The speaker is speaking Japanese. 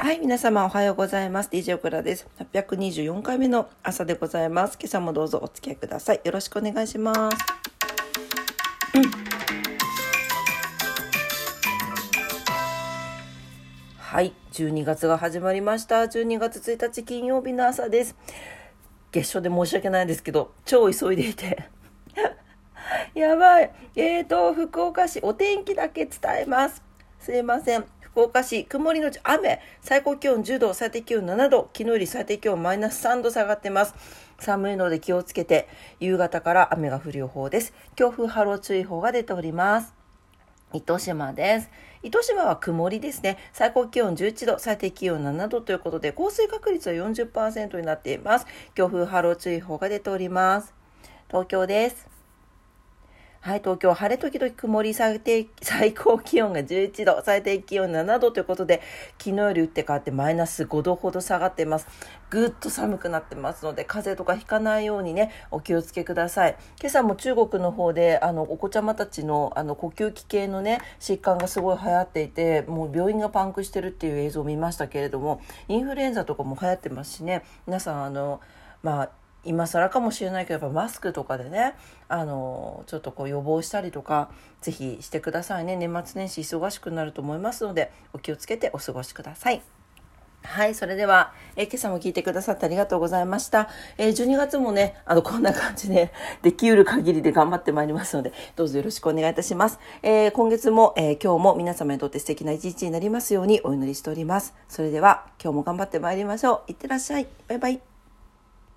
はい、皆様おはようございます。DJ オクラです。824回目の朝でございます。今朝もどうぞお付き合いください。よろしくお願いします。うん、はい、12月が始まりました。12月1日金曜日の朝です。月初で申し訳ないんですけど、超急いでいて。やばい。えーと、福岡市、お天気だけ伝えます。すいません。福岡市、曇りのち雨、最高気温10度、最低気温7度、昨日より最低気温マイナス3度下がってます。寒いので気をつけて、夕方から雨が降る予報です。強風波浪注意報が出ております。糸島です。糸島は曇りですね。最高気温11度、最低気温7度ということで、降水確率は40%になっています。強風波浪注意報が出ております。東京です。はい、東京晴れ時々曇り最低、最高気温が11度、最低気温7度ということで、昨日より打って変わってマイナス5度ほど下がってます。ぐっと寒くなってますので、風邪とかひかないようにね、お気をつけください。今朝も中国の方で、あの、お子ちゃまたちの、あの、呼吸器系のね、疾患がすごい流行っていて、もう病院がパンクしてるっていう映像を見ましたけれども、インフルエンザとかも流行ってますしね、皆さん、あの、まあ、今更かもしれないけどやっぱマスクとかでねあのちょっとこう予防したりとか是非してくださいね年末年始忙しくなると思いますのでお気をつけてお過ごしください。はい。それでは、えー、今朝も聞いてくださってありがとうございました。えー、12月もね、あの、こんな感じで、できうる限りで頑張ってまいりますので、どうぞよろしくお願いいたします。えー、今月も、えー、今日も皆様にとって素敵な一日になりますようにお祈りしております。それでは、今日も頑張ってまいりましょう。いってらっしゃい。バイバイ。